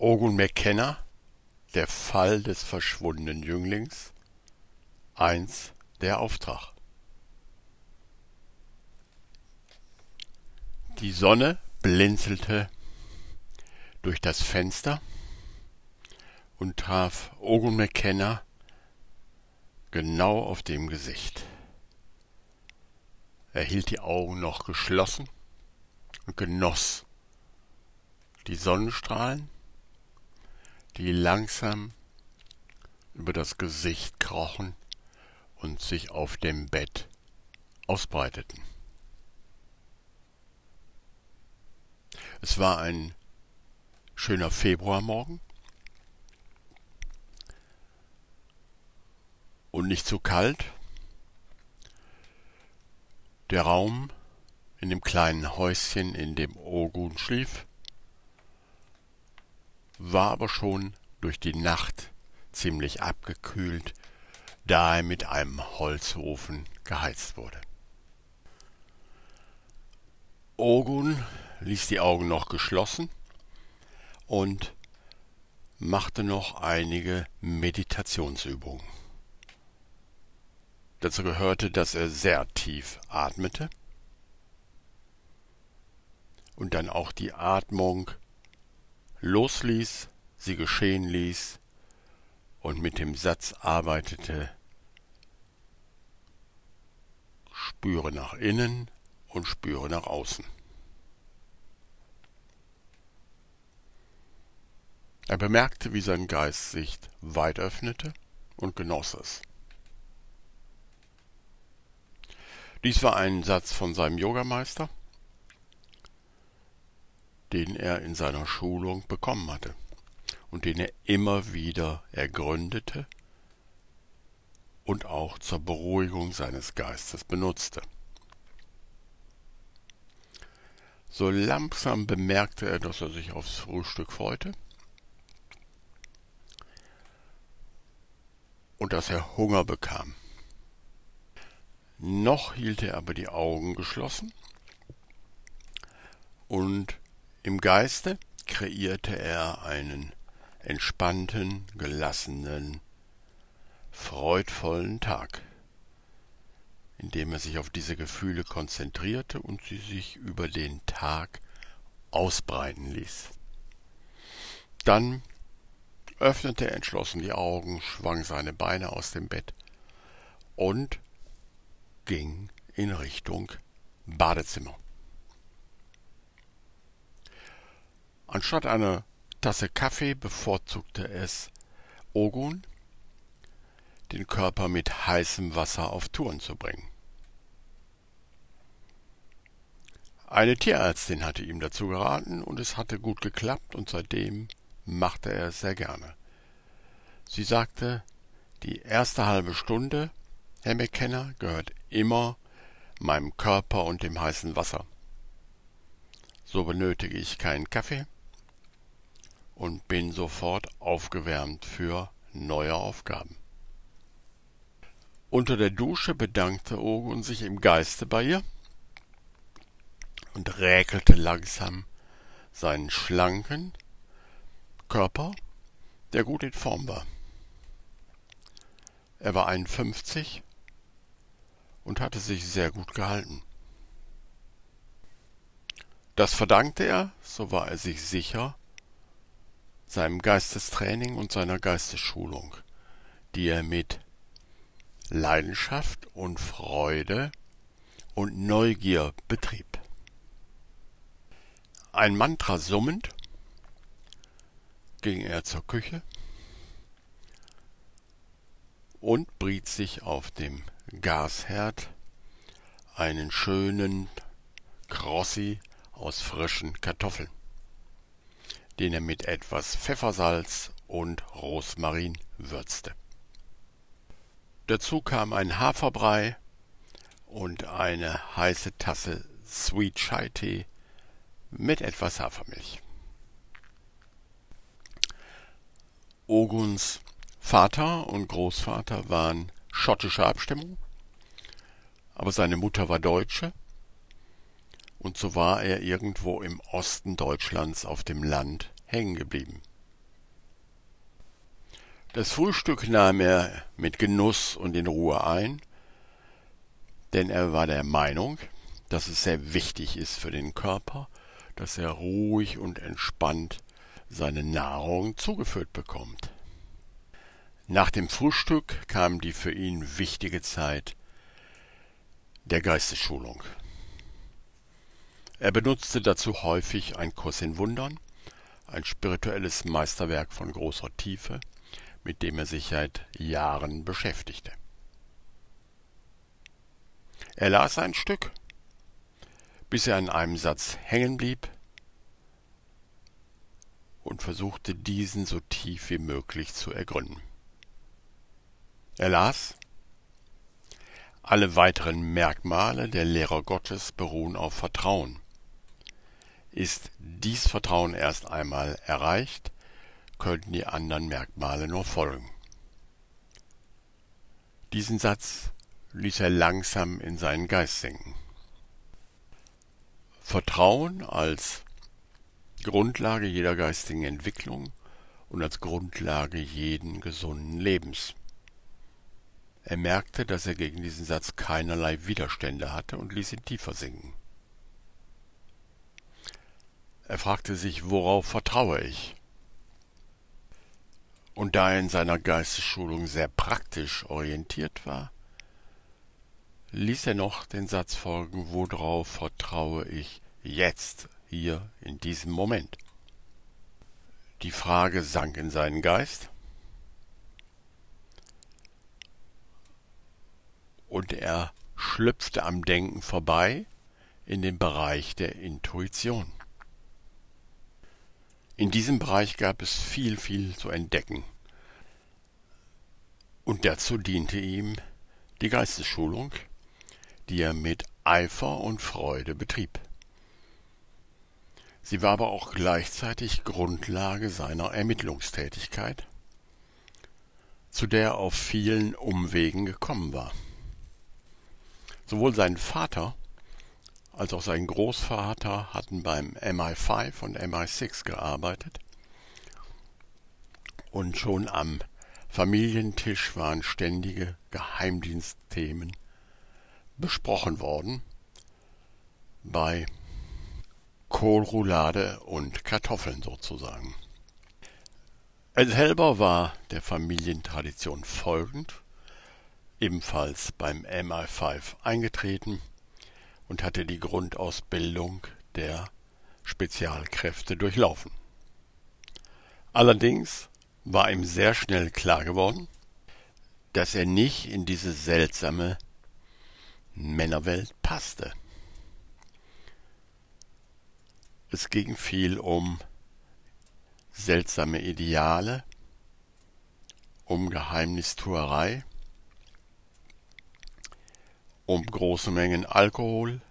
Ogun McKenna, der Fall des verschwundenen Jünglings, eins der Auftrag. Die Sonne blinzelte durch das Fenster und traf Ogun McKenna genau auf dem Gesicht. Er hielt die Augen noch geschlossen und genoss die Sonnenstrahlen, die langsam über das Gesicht krochen und sich auf dem Bett ausbreiteten. Es war ein schöner Februarmorgen und nicht zu kalt. Der Raum in dem kleinen Häuschen, in dem Ogun schlief, war aber schon durch die Nacht ziemlich abgekühlt, da er mit einem Holzofen geheizt wurde. Ogun ließ die Augen noch geschlossen und machte noch einige Meditationsübungen. Dazu gehörte, dass er sehr tief atmete und dann auch die Atmung losließ, sie geschehen ließ und mit dem Satz arbeitete, spüre nach innen und spüre nach außen. Er bemerkte, wie sein Geist sich weit öffnete und genoss es. Dies war ein Satz von seinem Yogameister, den er in seiner Schulung bekommen hatte und den er immer wieder ergründete und auch zur Beruhigung seines Geistes benutzte. So langsam bemerkte er, dass er sich aufs Frühstück freute und dass er Hunger bekam. Noch hielt er aber die Augen geschlossen und im Geiste kreierte er einen entspannten, gelassenen, freudvollen Tag, indem er sich auf diese Gefühle konzentrierte und sie sich über den Tag ausbreiten ließ. Dann öffnete er entschlossen die Augen, schwang seine Beine aus dem Bett und ging in Richtung Badezimmer. Anstatt einer Tasse Kaffee bevorzugte es Ogun, den Körper mit heißem Wasser auf Touren zu bringen. Eine Tierärztin hatte ihm dazu geraten und es hatte gut geklappt und seitdem machte er es sehr gerne. Sie sagte, die erste halbe Stunde, Herr McKenna, gehört immer meinem Körper und dem heißen Wasser. So benötige ich keinen Kaffee und bin sofort aufgewärmt für neue Aufgaben. Unter der Dusche bedankte Ogun sich im Geiste bei ihr und räkelte langsam seinen schlanken, Körper, der gut in Form war. Er war 51 und hatte sich sehr gut gehalten. Das verdankte er, so war er sich sicher, seinem Geistestraining und seiner Geistesschulung, die er mit Leidenschaft und Freude und Neugier betrieb. Ein Mantra summend ging er zur Küche und briet sich auf dem Gasherd einen schönen Crossi aus frischen Kartoffeln, den er mit etwas Pfeffersalz und Rosmarin würzte. Dazu kam ein Haferbrei und eine heiße Tasse Sweet Chai Tee mit etwas Hafermilch. Oguns Vater und Großvater waren schottischer Abstimmung, aber seine Mutter war Deutsche, und so war er irgendwo im Osten Deutschlands auf dem Land hängen geblieben. Das Frühstück nahm er mit Genuss und in Ruhe ein, denn er war der Meinung, dass es sehr wichtig ist für den Körper, dass er ruhig und entspannt seine Nahrung zugeführt bekommt. Nach dem Frühstück kam die für ihn wichtige Zeit der Geistesschulung. Er benutzte dazu häufig ein Kurs in Wundern, ein spirituelles Meisterwerk von großer Tiefe, mit dem er sich seit Jahren beschäftigte. Er las ein Stück, bis er an einem Satz hängen blieb und versuchte diesen so tief wie möglich zu ergründen. Er las Alle weiteren Merkmale der Lehrer Gottes beruhen auf Vertrauen. Ist dies Vertrauen erst einmal erreicht, könnten die anderen Merkmale nur folgen. Diesen Satz ließ er langsam in seinen Geist sinken. Vertrauen als Grundlage jeder geistigen Entwicklung und als Grundlage jeden gesunden Lebens. Er merkte, dass er gegen diesen Satz keinerlei Widerstände hatte und ließ ihn tiefer sinken. Er fragte sich, worauf vertraue ich? Und da er in seiner Geistesschulung sehr praktisch orientiert war, ließ er noch den Satz folgen, worauf vertraue ich jetzt hier in diesem Moment. Die Frage sank in seinen Geist und er schlüpfte am Denken vorbei in den Bereich der Intuition. In diesem Bereich gab es viel, viel zu entdecken. Und dazu diente ihm die Geistesschulung, die er mit Eifer und Freude betrieb. Sie war aber auch gleichzeitig Grundlage seiner Ermittlungstätigkeit, zu der er auf vielen Umwegen gekommen war. Sowohl sein Vater als auch sein Großvater hatten beim MI5 und MI6 gearbeitet und schon am Familientisch waren ständige Geheimdienstthemen besprochen worden bei Kohlroulade und Kartoffeln sozusagen. Er selber war der Familientradition folgend, ebenfalls beim MI5 eingetreten und hatte die Grundausbildung der Spezialkräfte durchlaufen. Allerdings war ihm sehr schnell klar geworden, dass er nicht in diese seltsame Männerwelt passte. Es ging viel um seltsame Ideale, um Geheimnistuerei, um große Mengen Alkohol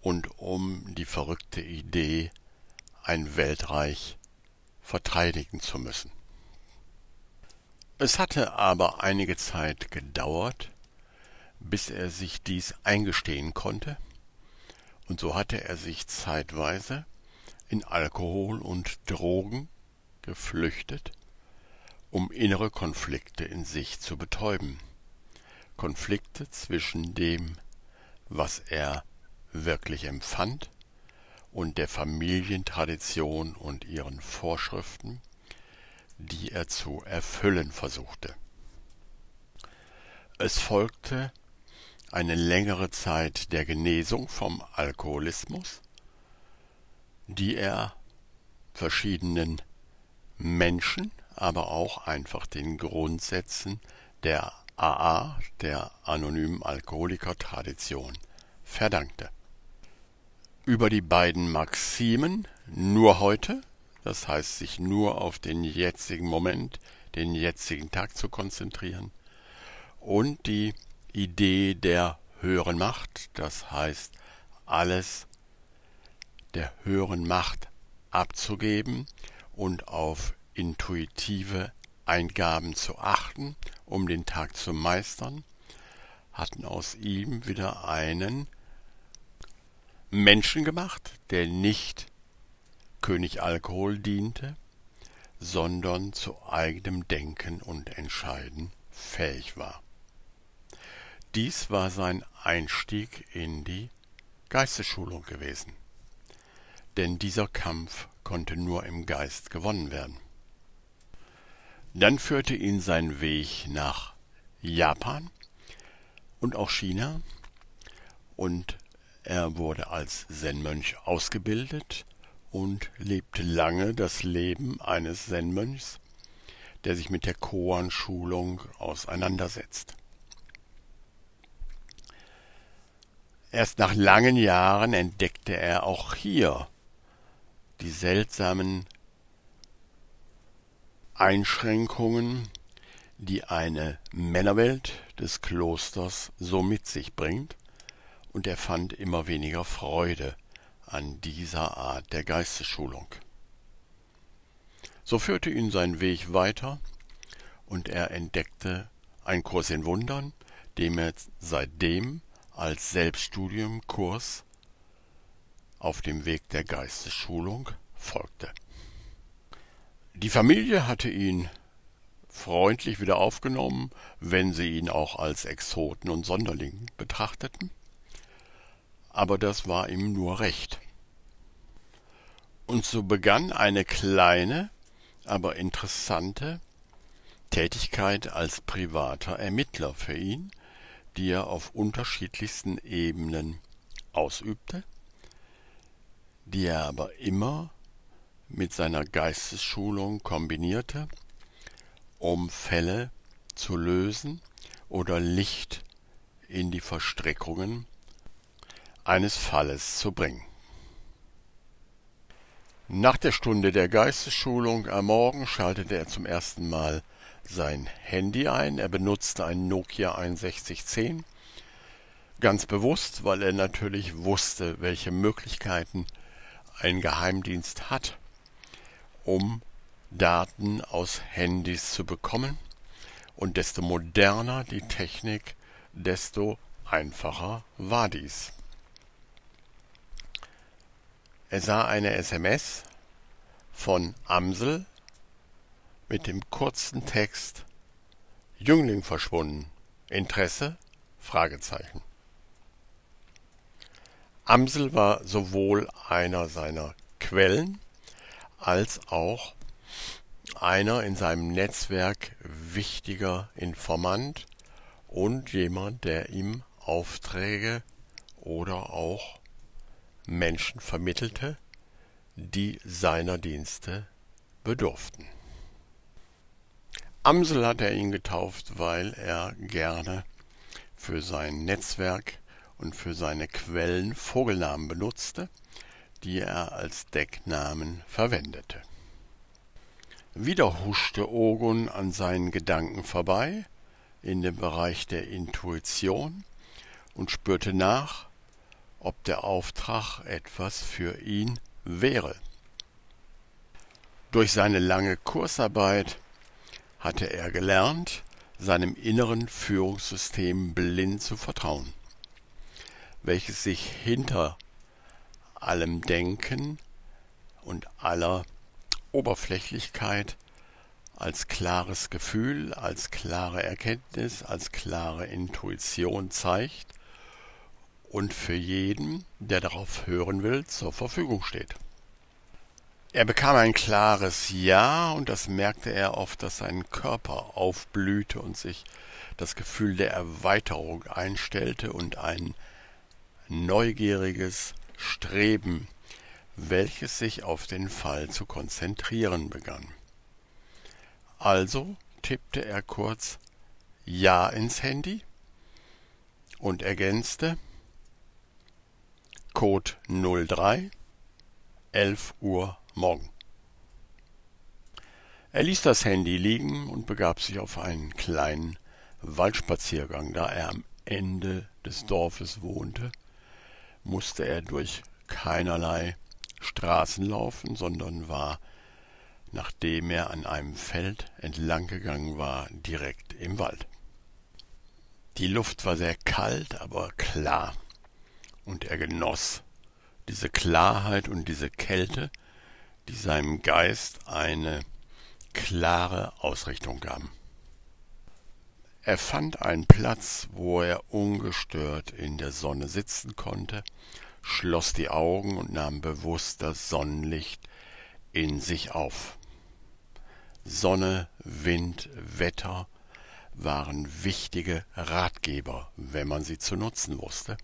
und um die verrückte Idee, ein Weltreich verteidigen zu müssen. Es hatte aber einige Zeit gedauert, bis er sich dies eingestehen konnte, und so hatte er sich zeitweise in Alkohol und Drogen geflüchtet, um innere Konflikte in sich zu betäuben. Konflikte zwischen dem, was er wirklich empfand, und der Familientradition und ihren Vorschriften, die er zu erfüllen versuchte. Es folgte eine längere Zeit der Genesung vom Alkoholismus, die er verschiedenen Menschen, aber auch einfach den Grundsätzen der AA, der anonymen Alkoholiker-Tradition, verdankte. Über die beiden Maximen nur heute, das heißt sich nur auf den jetzigen Moment, den jetzigen Tag zu konzentrieren, und die Idee der höheren Macht, das heißt alles der höheren Macht abzugeben und auf intuitive Eingaben zu achten, um den Tag zu meistern, hatten aus ihm wieder einen Menschen gemacht, der nicht König Alkohol diente, sondern zu eigenem Denken und Entscheiden fähig war. Dies war sein Einstieg in die Geistesschulung gewesen. Denn dieser Kampf konnte nur im Geist gewonnen werden. Dann führte ihn sein Weg nach Japan und auch China und er wurde als Zen-Mönch ausgebildet und lebte lange das Leben eines Zen-Mönchs, der sich mit der Koan-Schulung auseinandersetzt. Erst nach langen Jahren entdeckte er auch hier die seltsamen Einschränkungen, die eine Männerwelt des Klosters so mit sich bringt, und er fand immer weniger Freude an dieser Art der Geistesschulung. So führte ihn sein Weg weiter, und er entdeckte ein Kurs in Wundern, dem er seitdem als Selbststudiumkurs auf dem Weg der Geistesschulung folgte. Die Familie hatte ihn freundlich wieder aufgenommen, wenn sie ihn auch als Exoten und Sonderling betrachteten, aber das war ihm nur recht. Und so begann eine kleine, aber interessante Tätigkeit als privater Ermittler für ihn, die er auf unterschiedlichsten Ebenen ausübte, die er aber immer mit seiner Geistesschulung kombinierte, um Fälle zu lösen oder Licht in die Verstrickungen eines Falles zu bringen. Nach der Stunde der Geistesschulung am Morgen schaltete er zum ersten Mal sein Handy ein. Er benutzte ein Nokia 6110. Ganz bewusst, weil er natürlich wusste, welche Möglichkeiten ein Geheimdienst hat, um Daten aus Handys zu bekommen. Und desto moderner die Technik, desto einfacher war dies. Er sah eine SMS von Amsel mit dem kurzen Text Jüngling verschwunden. Interesse? Fragezeichen. Amsel war sowohl einer seiner Quellen als auch einer in seinem Netzwerk wichtiger Informant und jemand, der ihm Aufträge oder auch Menschen vermittelte, die seiner Dienste bedurften. Amsel hat er ihn getauft, weil er gerne für sein Netzwerk und für seine Quellen Vogelnamen benutzte, die er als Decknamen verwendete. Wieder huschte Ogun an seinen Gedanken vorbei, in dem Bereich der Intuition, und spürte nach, ob der Auftrag etwas für ihn wäre. Durch seine lange Kursarbeit hatte er gelernt, seinem inneren Führungssystem blind zu vertrauen, welches sich hinter allem Denken und aller Oberflächlichkeit als klares Gefühl, als klare Erkenntnis, als klare Intuition zeigt und für jeden, der darauf hören will, zur Verfügung steht. Er bekam ein klares Ja, und das merkte er oft, dass sein Körper aufblühte und sich das Gefühl der Erweiterung einstellte und ein neugieriges Streben, welches sich auf den Fall zu konzentrieren begann. Also tippte er kurz Ja ins Handy und ergänzte Code 03 11 Uhr morgen. Er ließ das Handy liegen und begab sich auf einen kleinen Waldspaziergang. Da er am Ende des Dorfes wohnte, musste er durch keinerlei Straßen laufen, sondern war, nachdem er an einem Feld entlang gegangen war, direkt im Wald. Die Luft war sehr kalt, aber klar, und er genoss diese Klarheit und diese Kälte, die seinem Geist eine klare Ausrichtung gaben. Er fand einen Platz, wo er ungestört in der Sonne sitzen konnte, schloss die Augen und nahm bewusst das Sonnenlicht in sich auf. Sonne, Wind, Wetter waren wichtige Ratgeber, wenn man sie zu nutzen wusste.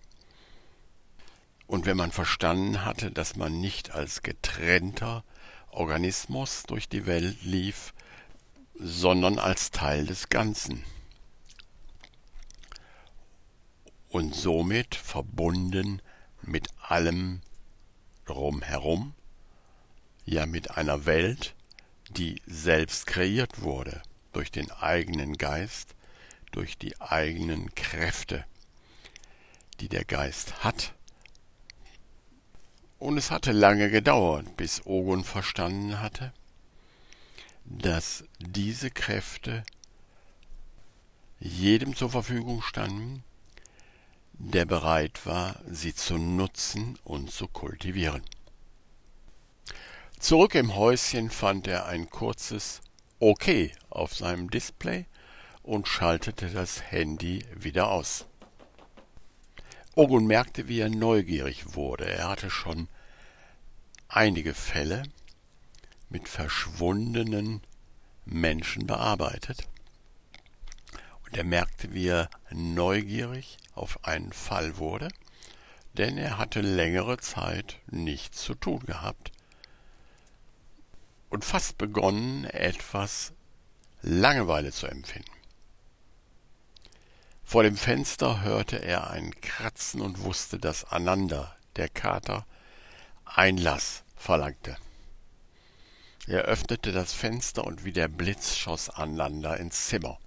Und wenn man verstanden hatte, dass man nicht als getrennter Organismus durch die Welt lief, sondern als Teil des Ganzen. Und somit verbunden mit allem drumherum, ja mit einer Welt, die selbst kreiert wurde durch den eigenen Geist, durch die eigenen Kräfte, die der Geist hat. Und es hatte lange gedauert, bis Ogun verstanden hatte, dass diese Kräfte jedem zur Verfügung standen, der bereit war, sie zu nutzen und zu kultivieren. Zurück im Häuschen fand er ein kurzes OK auf seinem Display und schaltete das Handy wieder aus. Ogun merkte, wie er neugierig wurde. Er hatte schon einige Fälle mit verschwundenen Menschen bearbeitet. Und er merkte, wie er neugierig auf einen Fall wurde, denn er hatte längere Zeit nichts zu tun gehabt und fast begonnen, etwas Langeweile zu empfinden. Vor dem Fenster hörte er ein Kratzen und wusste, dass Ananda, der Kater, Einlass verlangte. Er öffnete das Fenster und wie der Blitz schoss Ananda ins Zimmer.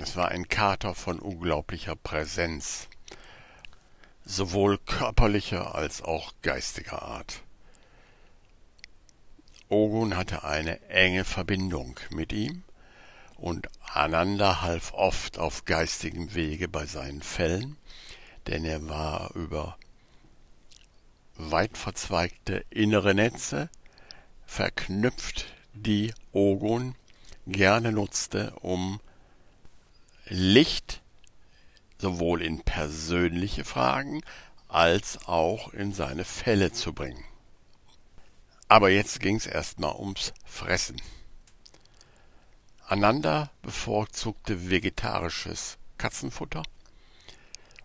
Es war ein Kater von unglaublicher Präsenz, sowohl körperlicher als auch geistiger Art. Ogun hatte eine enge Verbindung mit ihm, und Ananda half oft auf geistigem Wege bei seinen Fällen, denn er war über weit verzweigte innere Netze verknüpft, die Ogun gerne nutzte, um Licht sowohl in persönliche Fragen als auch in seine Fälle zu bringen. Aber jetzt ging's erstmal ums Fressen. Ananda bevorzugte vegetarisches Katzenfutter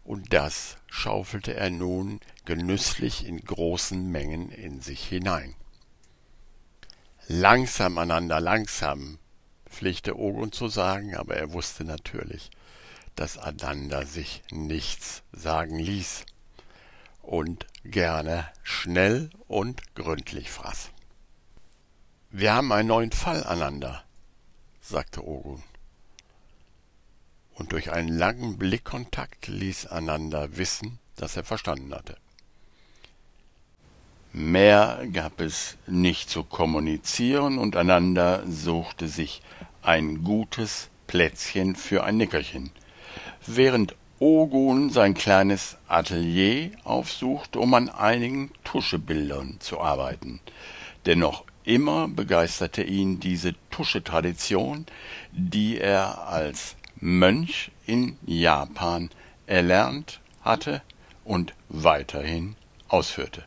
und das schaufelte er nun genüsslich in großen Mengen in sich hinein. Langsam, Ananda, langsam, pflegte Ogun zu sagen, aber er wusste natürlich, dass Ananda sich nichts sagen ließ und gerne schnell und gründlich fraß. Wir haben einen neuen Fall aneinander, sagte Ogun. Und durch einen langen Blickkontakt ließ Ananda wissen, dass er verstanden hatte. Mehr gab es nicht zu kommunizieren und Ananda suchte sich ein gutes Plätzchen für ein Nickerchen, während Ogun sein kleines Atelier aufsuchte, um an einigen Tuschebildern zu arbeiten. Dennoch immer begeisterte ihn diese Tuschetradition, die er als Mönch in Japan erlernt hatte und weiterhin ausführte.